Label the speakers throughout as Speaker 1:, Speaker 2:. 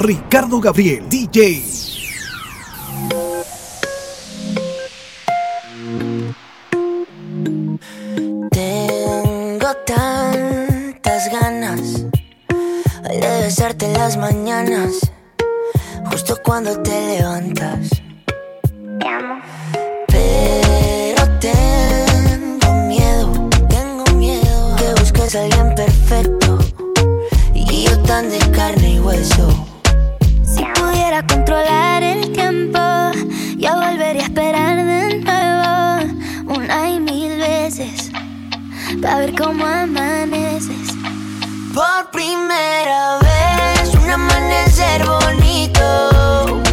Speaker 1: Ricardo Gabriel, DJ.
Speaker 2: Tengo tantas ganas de besarte en las mañanas, justo cuando te levantas. Te amo. Pero tengo miedo, tengo miedo que busques a alguien perfecto y yo tan de carne y hueso
Speaker 3: controlar el tiempo. Yo volvería a esperar de nuevo una y mil veces para ver cómo amaneces.
Speaker 2: Por primera vez, un amanecer bonito.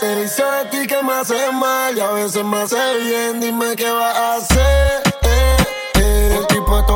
Speaker 4: Caracteriza de ti que me hace mal y a veces me hace bien. Dime qué vas a hacer. Eh, eh, el tipo de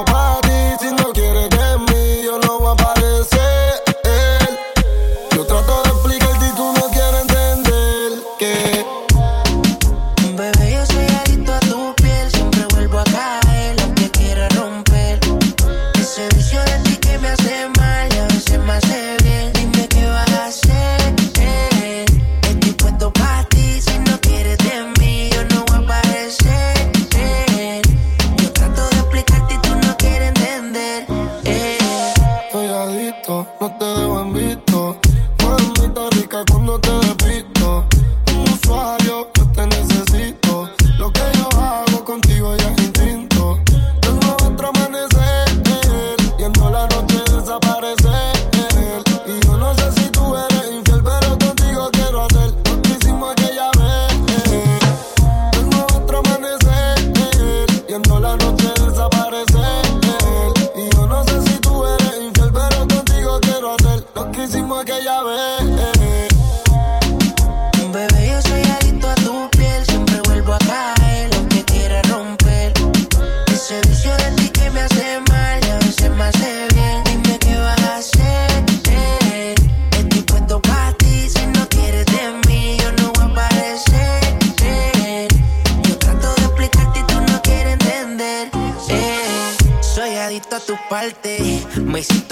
Speaker 2: Me siento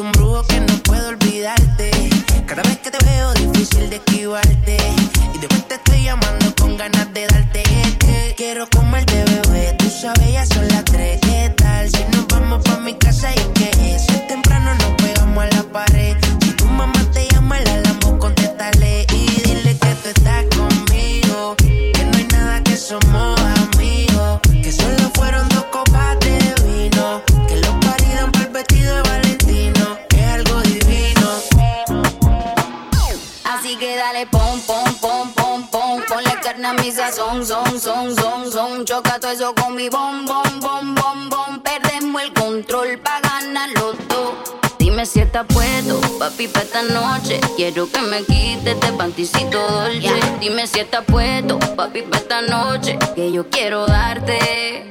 Speaker 2: son,
Speaker 5: son, son. Choca todo eso con mi bom, bom, bom, bom, bom. Perdemos el control pa' ganar los. Dime si estás puesto, papi, pa' esta noche. Quiero que me quites este panticito dolce. Yeah. Dime si estás puesto, papi, pa' esta noche. Que yo quiero darte.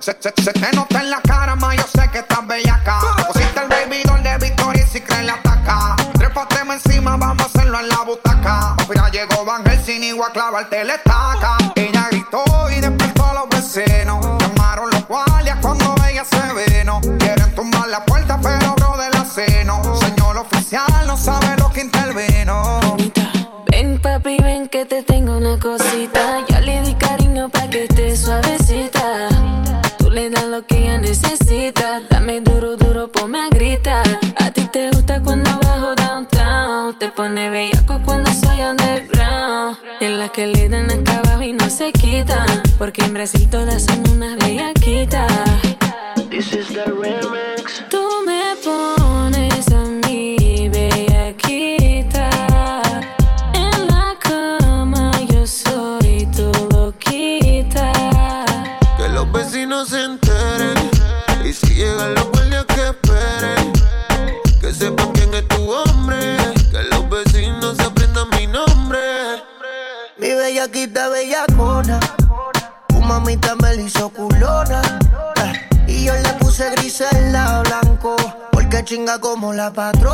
Speaker 6: Se, se, se, te nota en la cara, ma, yo sé que estás bellaca. Pusiste el baby doll de Victoria y si creen la ataca. Trépateme encima, vamos a hacerlo en la butaca. Mira, llegó Van Helsing y voy a clavarte la estaca. Ella gritó y después que
Speaker 7: le dan acá abajo y no se quitan. Porque en Brasil todas son
Speaker 6: una como la
Speaker 8: patrona.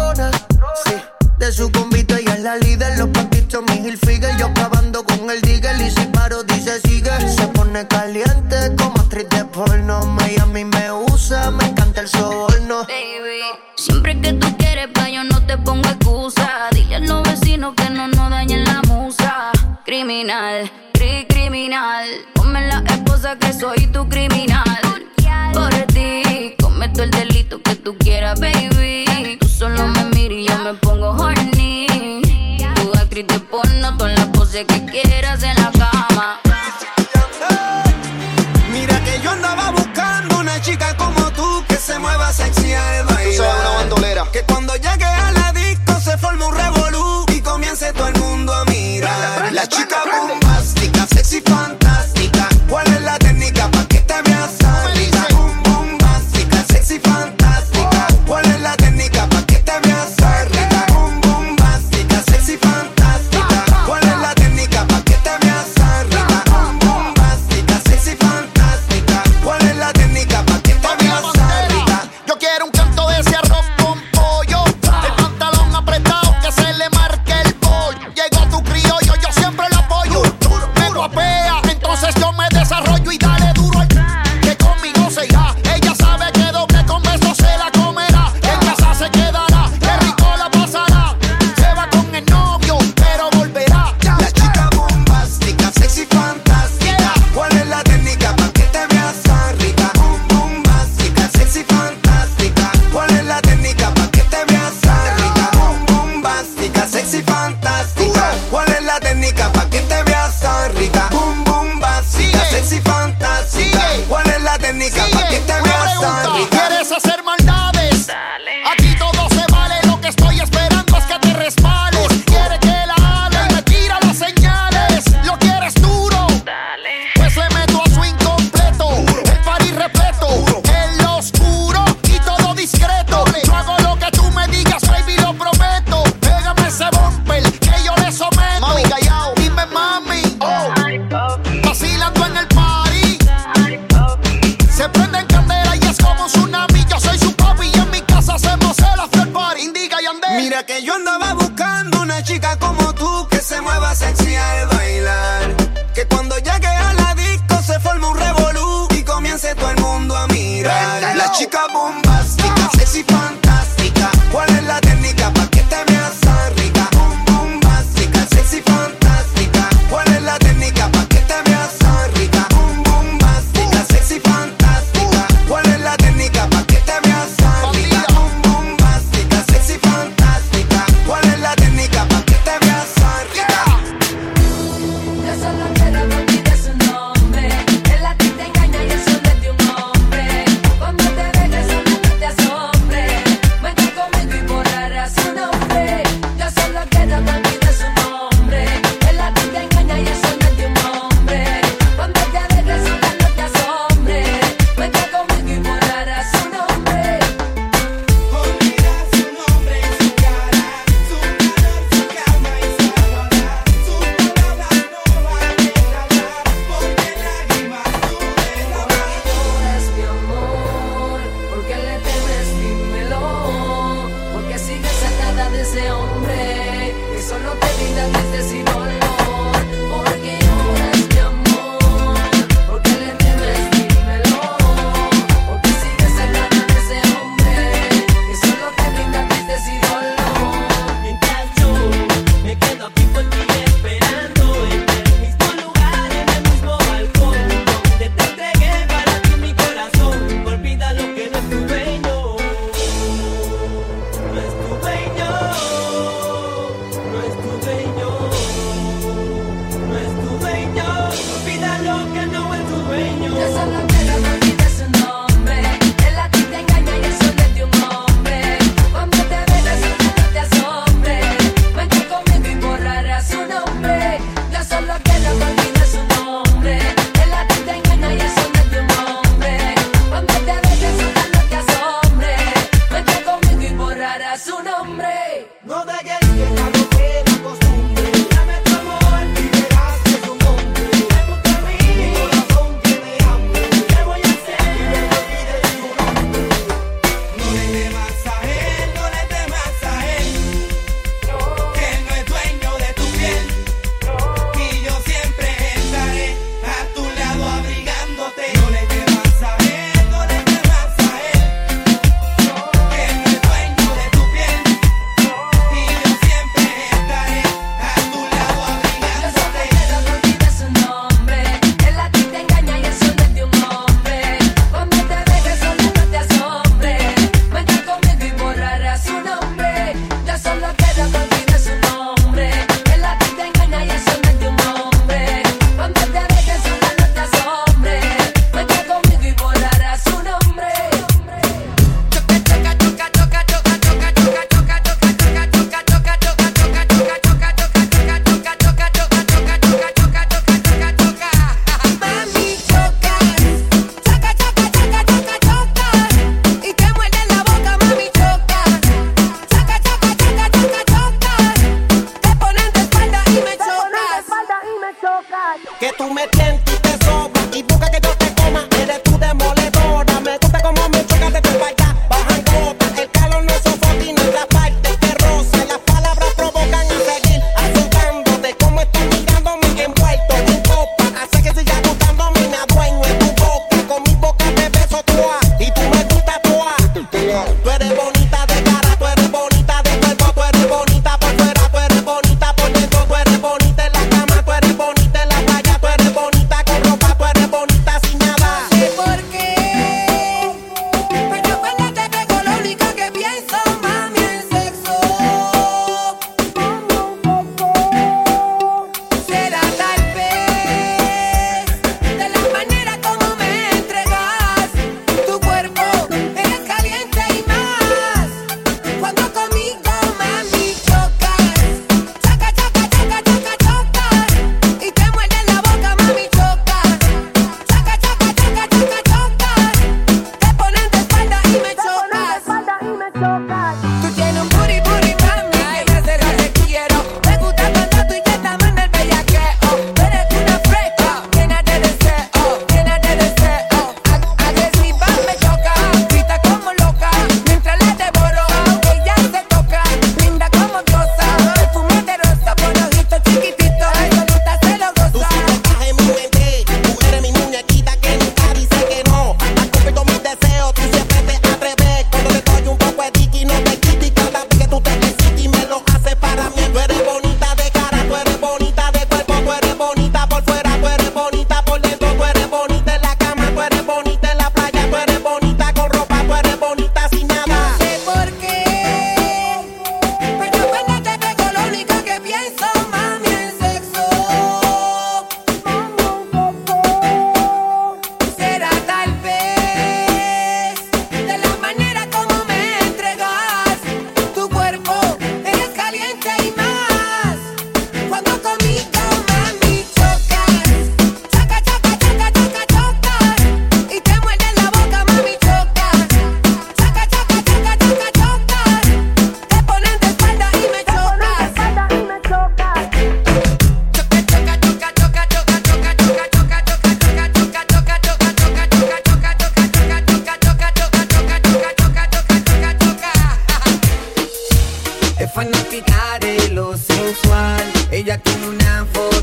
Speaker 8: sensual. Ella tiene una forma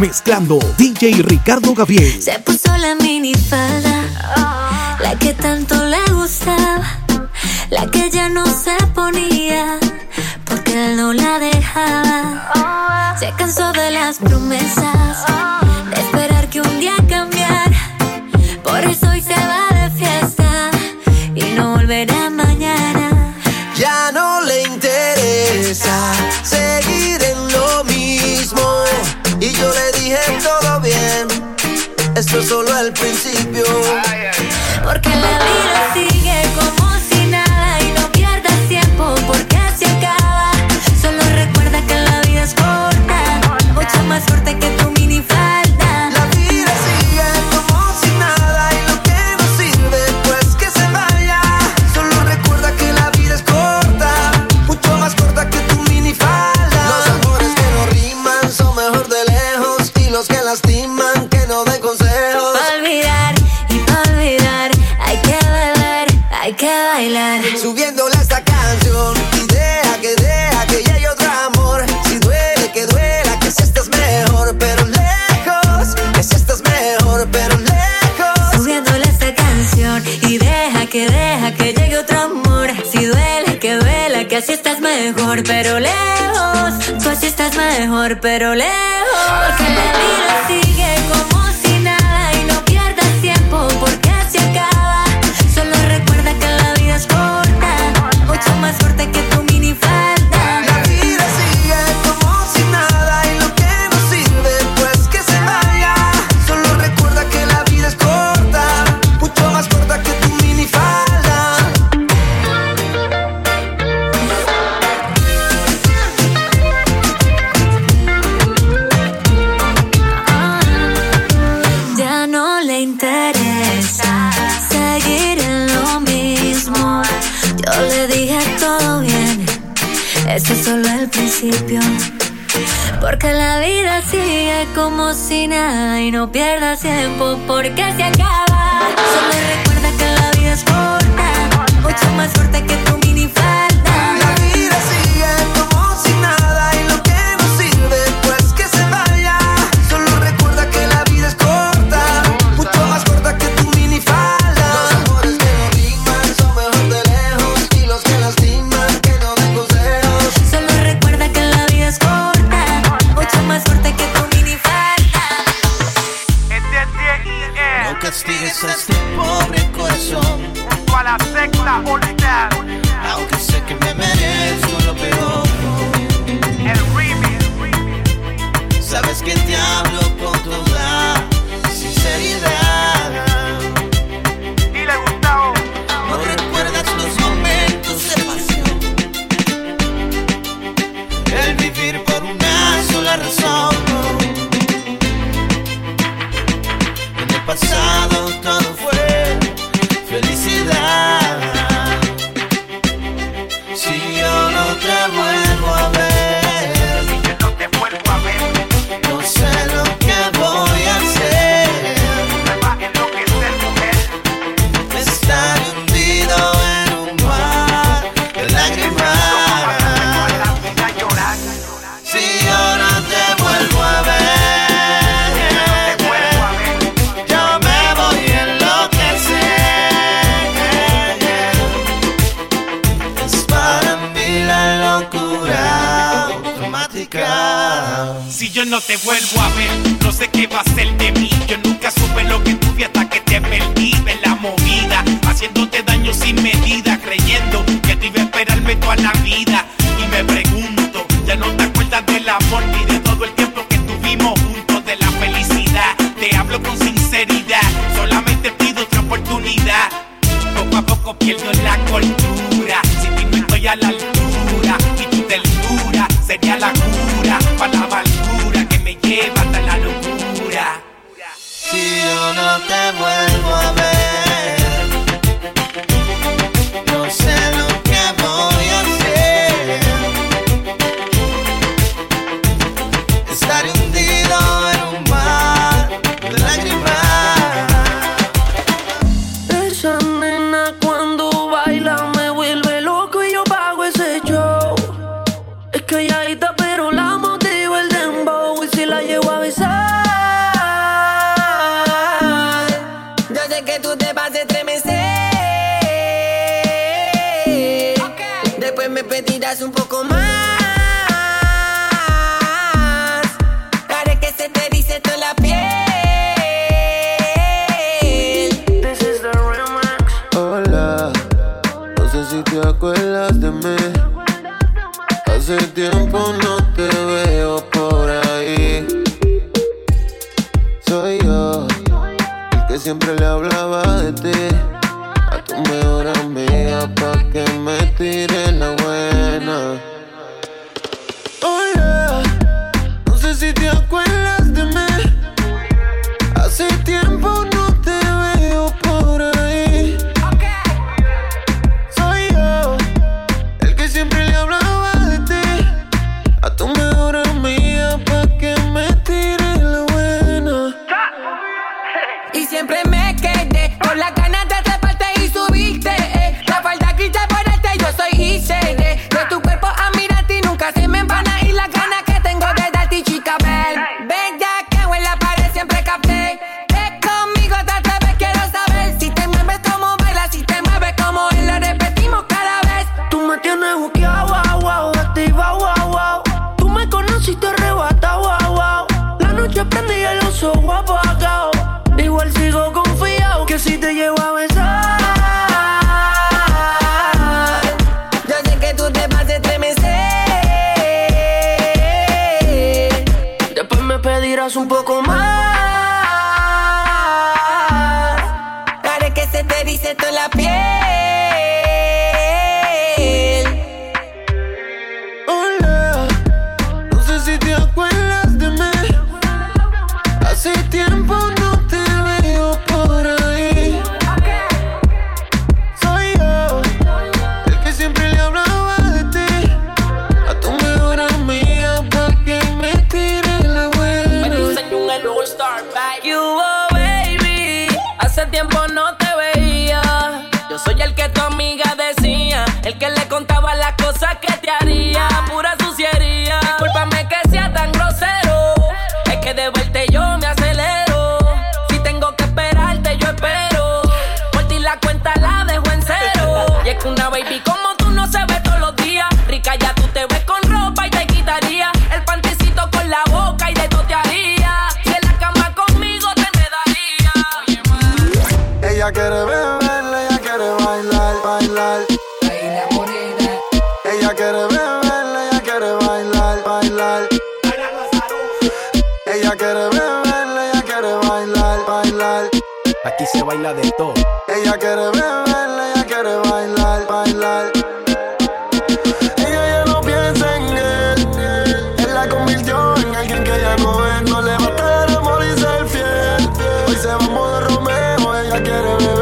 Speaker 1: mezclando DJ Ricardo Gabriel.
Speaker 3: Se puso la minifalda, oh. la que tanto le gustaba, la que ya no se ponía, porque él no la dejaba. Se cansó de las promesas, de esperar que un día cambiara, por eso hoy se va de fiesta y no volverá mañana.
Speaker 6: Ya no le interesa Esto es solo el principio.
Speaker 3: Porque la vida sigue como si nada y no pierdas tiempo porque se acaba. Solo recuerda que la vida es corta, mucha más suerte que tú mismo. pero le no pierdas tiempo porque se acaba. Solo recuerda que la vida es corta, mucho más corta
Speaker 6: sense. no
Speaker 9: te vuelvo a ver.
Speaker 10: No
Speaker 9: sé
Speaker 10: qué va a ser de mí. Yo nunca supe lo que tuve hasta que te perdí de la movida. Haciéndote daño sin medida, creyendo que te iba a esperarme toda la vida. Y me pregunto, ya no te acuerdas del amor ni
Speaker 11: soy yo, el que siempre le hablaba de ti. A tu mejor amiga pa' que me tiren agua Te
Speaker 12: arrebata, wow, wow. La noche prendí y los ojos apacados. Igual sigo confiado que si te llego a besar.
Speaker 8: Yo sé que tú te vas a estremecer.
Speaker 12: Después me pedirás un poco más.
Speaker 4: I get away